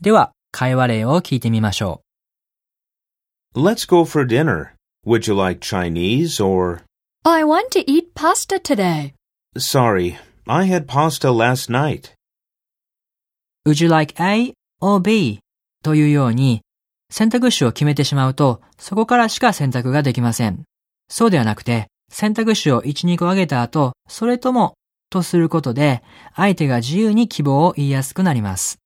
では、会話例を聞いてみましょう Let's go for dinner. Would you like Chinese or... I want to eat pasta today. Sorry, I had pasta last night. Would you like A or B? というように、選択肢を決めてしまうと、そこからしか選択ができません。そうではなくて、選択肢を1、2個上げた後、それともとすることで、相手が自由に希望を言いやすくなります。